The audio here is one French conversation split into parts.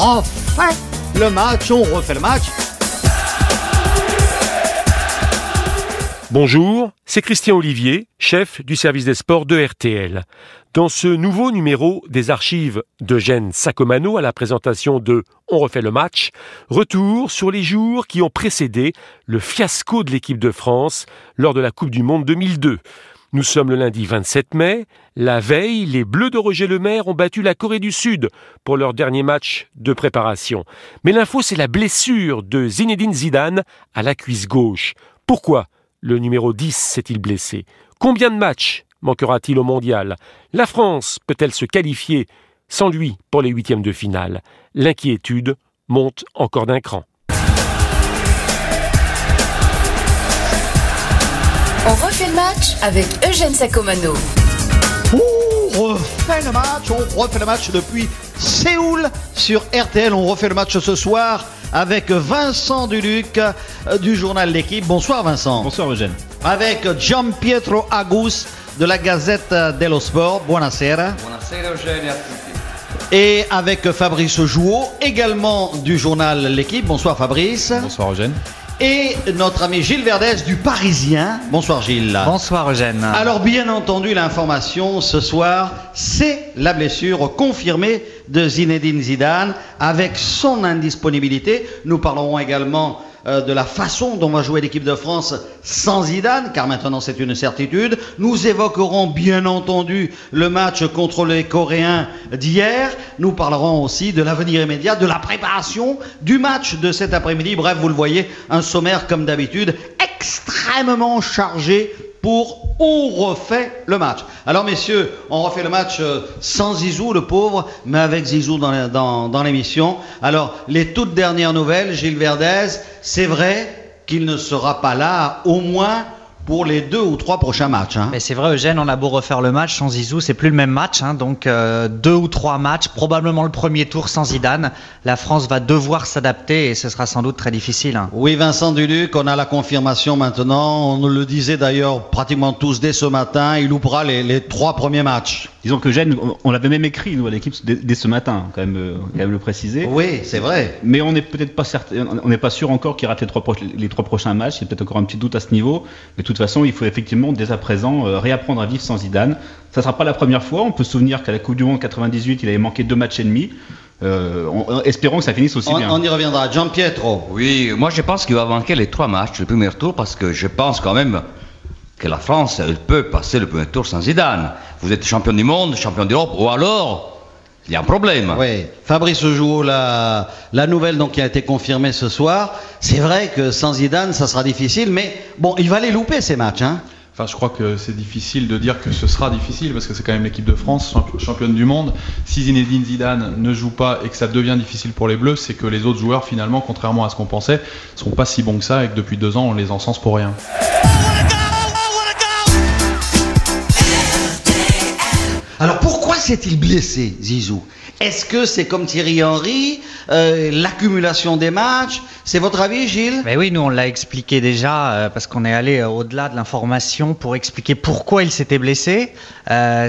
refait le match, on refait le match. Bonjour, c'est Christian Olivier, chef du service des sports de RTL. Dans ce nouveau numéro des archives d'Eugène Sacomano à la présentation de On refait le match, retour sur les jours qui ont précédé le fiasco de l'équipe de France lors de la Coupe du Monde 2002. Nous sommes le lundi 27 mai. La veille, les Bleus de Roger Lemaire ont battu la Corée du Sud pour leur dernier match de préparation. Mais l'info, c'est la blessure de Zinedine Zidane à la cuisse gauche. Pourquoi le numéro 10 s'est-il blessé? Combien de matchs manquera-t-il au mondial? La France peut-elle se qualifier sans lui pour les huitièmes de finale? L'inquiétude monte encore d'un cran. On refait le match avec Eugène Sacomano. On refait le match, on refait le match depuis Séoul sur RTL. On refait le match ce soir avec Vincent Duluc euh, du journal L'équipe. Bonsoir Vincent. Bonsoir Eugène. Avec Gian Pietro Agus de la Gazette dello Sport. Buonasera. Buonasera Eugène et à tutti. Et avec Fabrice Jouot, également du journal L'équipe. Bonsoir Fabrice. Bonsoir Eugène. Et notre ami Gilles Verdès du Parisien. Bonsoir Gilles. Bonsoir Eugène. Alors bien entendu, l'information ce soir, c'est la blessure confirmée de Zinedine Zidane avec son indisponibilité. Nous parlerons également euh, de la façon dont va jouer l'équipe de France sans Zidane, car maintenant c'est une certitude. Nous évoquerons bien entendu le match contre les Coréens d'hier. Nous parlerons aussi de l'avenir immédiat, de la préparation du match de cet après-midi. Bref, vous le voyez, un sommaire comme d'habitude extrêmement chargé pour on refait le match. Alors messieurs, on refait le match euh, sans Zizou, le pauvre, mais avec Zizou dans, dans, dans l'émission. Alors, les toutes dernières nouvelles, Gilles Verdez, c'est vrai qu'il ne sera pas là au moins pour les deux ou trois prochains matchs. hein. Mais c'est vrai Eugène, on a beau refaire le match sans Zizou, c'est plus le même match. hein. donc euh, deux ou trois matchs, probablement le premier tour sans Zidane. La France va devoir s'adapter et ce sera sans doute très difficile. hein. Oui, Vincent Duluc, on a la confirmation maintenant. On nous le disait d'ailleurs pratiquement tous dès ce matin. Il loupera les, les trois premiers matchs. Disons que Eugène, on- on l'avait même écrit nous à l'équipe dès, dès ce matin, quand même, euh, quand même le préciser. Oui, c'est vrai. Mais on n'est peut-être pas certain, on n'est pas sûr encore qu'il rate les trois, proches- les trois prochains matchs. Il y a peut-être encore un petit doute à ce niveau. Mais de toute façon, il faut effectivement dès à présent euh, réapprendre à vivre sans Zidane. Ça sera pas la première fois. On peut se souvenir qu'à la Coupe du Monde 98, il avait manqué deux matchs et demi. Euh, on- on- espérons que ça finisse aussi On, bien. on y reviendra. Gian Pietro. Oui, moi je pense qu'il va manquer les trois matchs, le premier tour, parce que je pense quand même que la France, elle peut passer le premier tour sans Zidane. Vous êtes champion du monde, champion d'Europe, ou alors, il y a un problème. Oui, Fabrice Jouot, la, la nouvelle donc, qui a été confirmée ce soir. C'est vrai que sans Zidane, ça sera difficile, mais bon, il va les louper ces matchs. Hein. Enfin, je crois que c'est difficile de dire que ce sera difficile parce que c'est quand même l'équipe de France, champ- championne du monde. Si Zinedine Zidane ne joue pas et que ça devient difficile pour les Bleus, c'est que les autres joueurs, finalement, contrairement à ce qu'on pensait, seront pas si bons que ça et que depuis deux ans, on les encense pour rien. S'est-il blessé, Zizou? Est-ce que c'est comme Thierry Henry, euh, l'accumulation des matchs? C'est votre avis, Gilles? Mais oui, nous on l'a expliqué déjà euh, parce qu'on est allé euh, au-delà de l'information pour expliquer pourquoi il s'était blessé.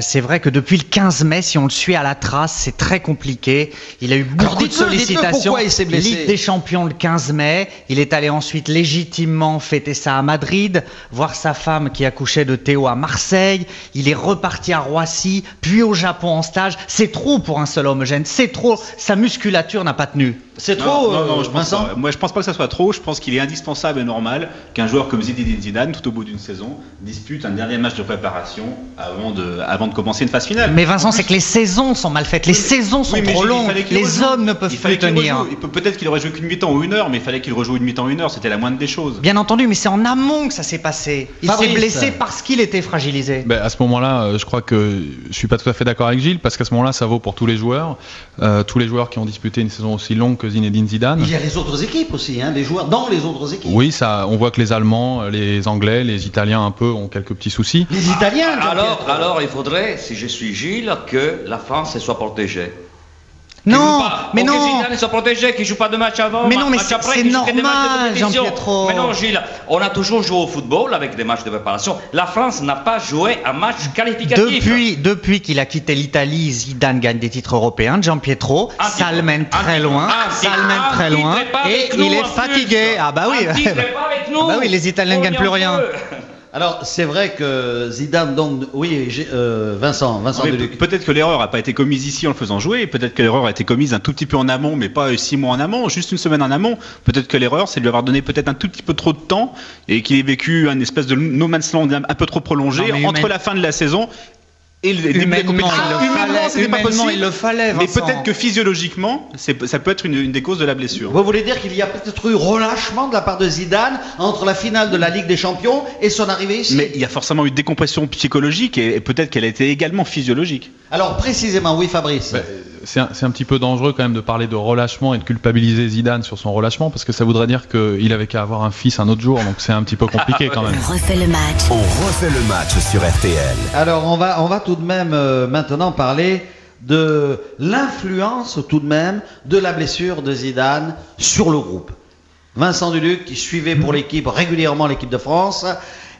C'est vrai que depuis le 15 mai, si on le suit à la trace, c'est très compliqué. Il a eu Alors, beaucoup de sollicitations. pourquoi il s'est blessé. Ligue des champions le 15 mai. Il est allé ensuite légitimement fêter ça à Madrid, voir sa femme qui accouchait de Théo à Marseille. Il est reparti à Roissy, puis au Japon en stage. C'est trop pour un seul homme, C'est trop. Sa musculature n'a pas tenu. C'est trop, non, non, euh, je pense Vincent pas. Moi, je pense pas que ça soit trop. Je pense qu'il est indispensable et normal qu'un joueur comme Zinedine Zidane, tout au bout d'une saison, dispute un dernier match de préparation avant de, avant de commencer une phase finale. Mais Vincent, c'est que les saisons sont mal faites. Les saisons sont Oui, trop longues. Les rejoue. hommes ne peuvent Il plus tenir. peut- Peut-être qu'il aurait joué qu'une mi-temps ou une heure, mais il fallait qu'il rejoue une mi-temps ou une heure. C'était la moindre des choses. Bien entendu, mais c'est en amont que ça s'est passé. Il s'est blessé parce qu'il était fragilisé. Ben, à ce moment-là, euh, je crois que je suis pas tout à fait d'accord avec Gilles parce qu'à ce moment-là, ça vaut pour tous les joueurs, euh, tous les joueurs qui ont disputé une saison aussi longue que Zinedine Zidane. Il y a les autres équipes aussi, hein, les joueurs dans les autres équipes. Oui, ça, on voit que les Allemands, les Anglais, les Italiens un peu ont quelques petits soucis. Les Italiens, Alors, Pietro. alors, il faudrait, si je suis Gilles, que la France soit protégée. Non, joue pas. mais non. Ils sont protégés, qui ne jouent pas de match avant, Mais ma- non, mais match c'est- après, c'est normal. Jean-Pietro. Mais non, Gilles, on a toujours joué au football avec des matchs de préparation. La France n'a pas joué un match qualificatif. Depuis, depuis qu'il a quitté l'Italie, Zidane gagne des titres européens. Jean Pietro, Un ça le mène très loin. Ça le mène très loin. et il est fatigué. Ah bah oui. Nous. Bah oui, les Italiens ne gagnent plus rien. Alors, c'est vrai que Zidane, donc, oui, euh, Vincent, Vincent Oui, Deluc. pe- Peut-être que l'erreur n'a pas été commise ici en le faisant jouer, peut-être que l'erreur a été commise un tout petit peu en amont, mais pas six mois en amont, juste une semaine en amont. Peut-être que l'erreur, c'est de lui avoir donné peut-être un tout petit peu trop de temps et qu'il ait vécu un espèce de no man's land un peu trop prolongé Non, entre humaine- la fin de la saison et le début de la compétition. Ah, humainement, fallait. c'était pas possible. il le fallait, Mais Vincent. peut-être que physiologiquement, ça peut être une, une des causes de la blessure. Vous voulez dire qu'il y a peut-être eu relâchement de la part de Zidane entre la finale de la Ligue des Champions et son arrivée ici? Mais il y a forcément eu décompression psychologique et, et peut-être qu'elle a été également physiologique. Alors, précisément, oui, Fabrice. Bah, c'est un, c'est un petit peu dangereux quand même de parler de relâchement et de culpabiliser Zidane sur son relâchement parce que ça voudrait dire qu'il avait qu'à avoir un fils un autre jour, donc c'est un petit peu compliqué quand même. On refait le match. On refait le match sur RTL. Alors, on va, on va tout de même euh, maintenant parler de l'influence tout de même de la blessure de Zidane sur le groupe. Vincent Duluc, qui suivait pour l'équipe régulièrement l'équipe de France,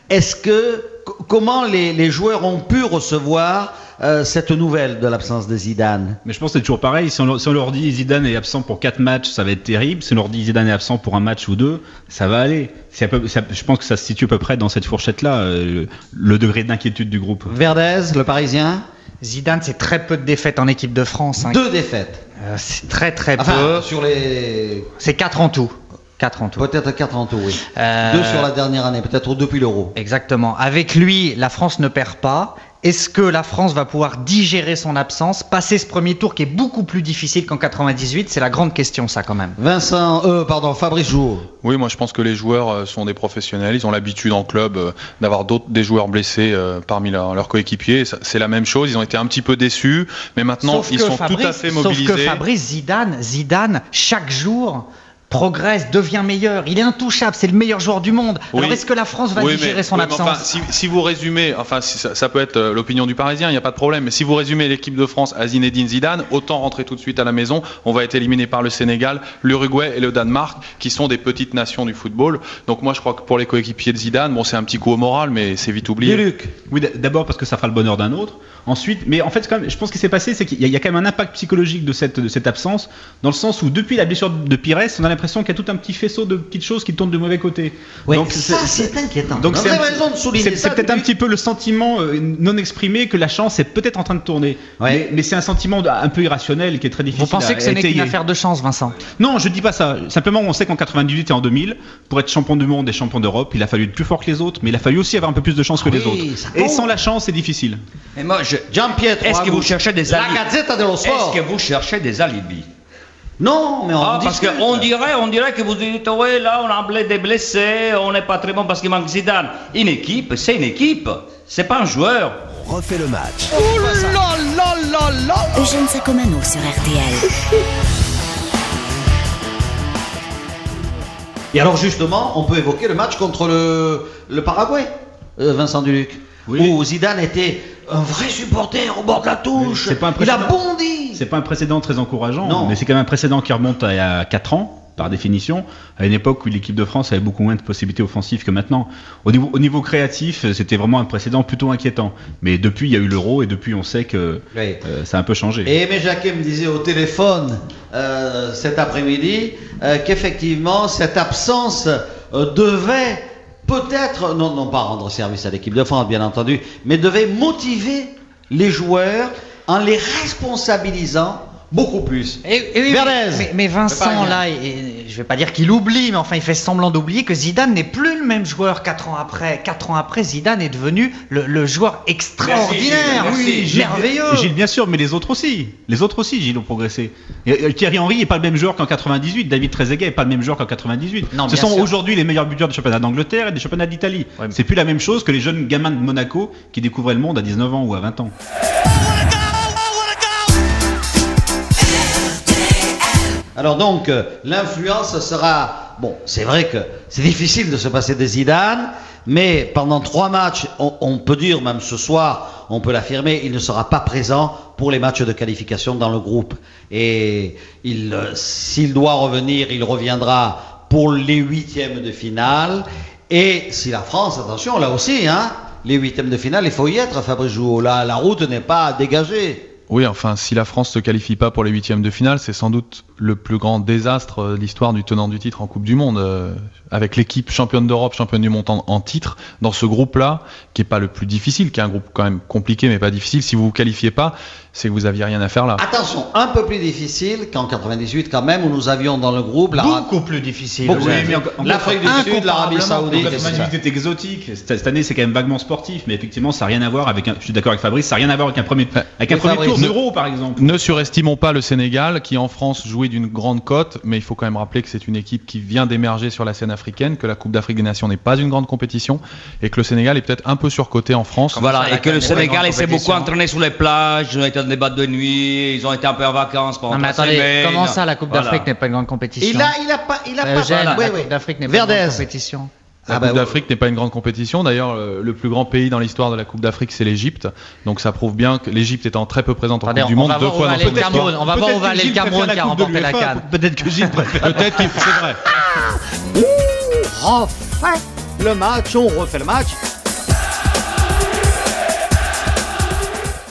est-ce que co- comment les, les joueurs ont pu recevoir euh, cette nouvelle de l'absence de Zidane Mais je pense que c'est toujours pareil. Si on, leur- si on leur dit Zidane est absent pour 4 matchs, ça va être terrible. Si on leur dit Zidane est absent pour un match ou deux, ça va aller. C'est à peu- ça- je pense que ça se situe à peu près dans cette fourchette-là, euh, le degré d'inquiétude du groupe. Verdez, le Parisien, Zidane, c'est très peu de défaites en équipe de France. hein. deux défaites. Euh, c'est très très Enfin, peu. sur les C'est 4 en tout. 4 en tout. peut-être quatre en tout, oui. Euh, Deux sur la dernière année, peut-être depuis l'Euro. Exactement. Avec lui, la France ne perd pas. Est-ce que la France va pouvoir digérer son absence, passer ce premier tour qui est beaucoup plus difficile qu'en 98 C'est la grande question, ça, quand même. Vincent, euh, pardon, Fabrice Jour. Oui, moi je pense que les joueurs euh, sont des professionnels. Ils ont l'habitude en club euh, d'avoir d'autres des joueurs blessés euh, parmi leurs coéquipiers. C'est la même chose. Ils ont été un petit peu déçus, mais maintenant Sauf ils sont tout à fait Sauf mobilisés. que Fabrice Zidane, Zidane, chaque jour progresse, devient meilleur. Il est intouchable, c'est le meilleur joueur du monde. Oui. Alors est-ce que la France va Oui, digérer mais- son oui, absence enfin, si, si vous résumez, enfin si ça, ça peut être euh, l'opinion du Parisien, il n'y a pas de problème. Mais si vous résumez l'équipe de France à Zinedine Zidane, autant rentrer tout de suite à la maison. On va être éliminé par le Sénégal, l'Uruguay et le Danemark, qui sont des petites nations du football. Donc moi je crois que pour les coéquipiers de Zidane, bon c'est un petit coup au moral, mais c'est vite oublié. Luc. Oui, d'abord parce que ça fera le bonheur d'un autre. Ensuite, mais en fait, quand même, je pense que ce qui s'est passé, c'est qu'il y, a- il y a quand même un impact psychologique de cette, de cette absence, dans le sens où depuis la blessure de Pires, on a l'impression qu'il y a tout un petit faisceau de petites choses qui tournent du mauvais côté. Ouais, Donc, ça, c'est inquiétant. Donc c'est avez un- raison de souligner c'est- ça, c'est peut-être un petit peu le sentiment euh, non exprimé que la chance est peut-être en train de tourner. Ouais. Mais, mais c'est un sentiment un peu irrationnel qui est très difficile. Vous pensez à- que ce n'est qu'une affaire de chance, Vincent? Non, je dis pas ça. Simplement, on sait qu'en 98 et en 2000, pour être champion du monde et champion d'Europe, il a fallu être plus fort que les autres, mais il a fallu aussi avoir un peu plus de chance que les autres. Et sans la chance, c'est difficile. Et moi, je... Gian Pietro. Est-ce à que vous cherchez des La alibis Gazzetta dello Sport. Est-ce que vous cherchez des alibis? Non, mais on Ah, parce qu'on dirait, on dirait que vous dites, ouais, là, on a des blessés, on n'est pas très bon parce qu'il manque Zidane. Une équipe, c'est une équipe, c'est pas un joueur. On refait le match. Eugène Sacomano sur RTL. Et alors justement, on peut évoquer le match contre le, le Paraguay, euh, Vincent Duluc, Oui. où Zidane était un vrai supporter au bord de la touche. C'est pas un Il a bondi. C'est pas un précédent très encourageant, Non. mais c'est quand même un précédent qui remonte à a 4 ans, par définition, à une époque où l'équipe de France avait beaucoup moins de possibilités offensives que maintenant. Au niveau, au niveau créatif, c'était vraiment un précédent plutôt inquiétant. Mais depuis, il y a eu l'euro et depuis, on sait que Oui. euh, ça a un peu changé. Et Aimé Jacquet me disait au téléphone euh, cet après-midi euh, qu'effectivement cette absence devait peut-être, non, non pas rendre service à l'équipe de France bien entendu, mais devait motiver les joueurs en les responsabilisant beaucoup plus. Et- et oui, Verdez. mais, Vincent, là, et- et je vais pas dire qu'il oublie, mais enfin, il fait semblant d'oublier que Zidane n'est plus le même joueur quatre ans après. Quatre ans après, Zidane est devenu le, le joueur extraordinaire, Merci, oui, Gilles. merveilleux. Gilles, bien sûr, mais les autres aussi. Les autres aussi, Gilles, ont progressé. Et, euh, Thierry Henry n'est pas le même joueur qu'en 98. David Trezeguet n'est pas le même joueur qu'en 98. Non, Ce sont aujourd'hui les meilleurs buteurs des championnats d'Angleterre et des championnats d'Italie. Ouais, mais- C'est plus la même chose que les jeunes gamins de Monaco qui découvraient le monde à 19 ans ou à 20 ans. Alors donc, euh, l'influence sera... Bon, c'est vrai que c'est difficile de se passer de Zidane, mais pendant trois matchs, on, peut dire, même ce soir, on peut l'affirmer, il ne sera pas présent pour les matchs de qualification dans le groupe. Et euh, s'il doit revenir, il reviendra pour les huitièmes de finale. Et si la France, attention, là aussi, hein, les huitièmes de finale, il faut y être, Fabrice Jouot. Là, la route n'est pas dégagée. Oui, enfin, si la France ne se qualifie pas pour les huitièmes de finale, c'est sans doute le plus grand désastre euh, de l'histoire du tenant du titre en Coupe du Monde. Euh, avec l'équipe championne d'Europe, championne du monde en, titre, dans ce groupe-là, qui est pas le plus difficile, qui est un groupe quand même compliqué mais pas difficile, si vous vous qualifiez pas, c'est que vous aviez rien à faire là. Attention, un peu plus difficile qu'en 98 quand même, où nous avions dans le groupe la... Beaucoup plus difficile. Beaucoup plus. L'Afrique du Sud, l'Arabie Saoudite. Donc, et tout ça. 98 est exotique. Cette cette année, c'est quand même vaguement sportif, mais effectivement, ça n'a rien à voir avec un. Je suis d'accord avec Fabrice, ça n'a rien à voir avec un premier, avec un premier Fabrice, tour d'Euro, par exemple. Ne surestimons pas le Sénégal, qui en France jouait d'une grande cote, mais il faut quand même rappeler que c'est une équipe qui vient d'émerger sur la scène africaine, que la Coupe d'Afrique des Nations n'est pas une grande compétition, et que le Sénégal est peut-être un peu surcoté en France. Voilà, et que le Sénégal, s'est beaucoup entraîné sur les plages, dans des boîtes de nuit, ils ont été un peu en vacances pendant Non mais attendez, comment ça la Coupe Voilà. d'Afrique n'est pas une grande compétition Il a, il a pas, il a Euh, pas. Eugène, la oui. Coupe d'Afrique n'est pas une grande compétition. La Ah Coupe bah, d'Afrique n'est pas une grande compétition. D'ailleurs, le, le plus grand pays dans l'histoire de la Coupe d'Afrique, c'est l'Égypte. Donc ça prouve bien que l'Égypte étant très peu présente en Coupe du on Monde, deux fois dans son. Cameroun. On va voir où va aller le Cameroun qui a remporté la Cannes. Peut-être que Gilles préfère. Peut-être qu'il c'est vrai. Le match, on refait le match.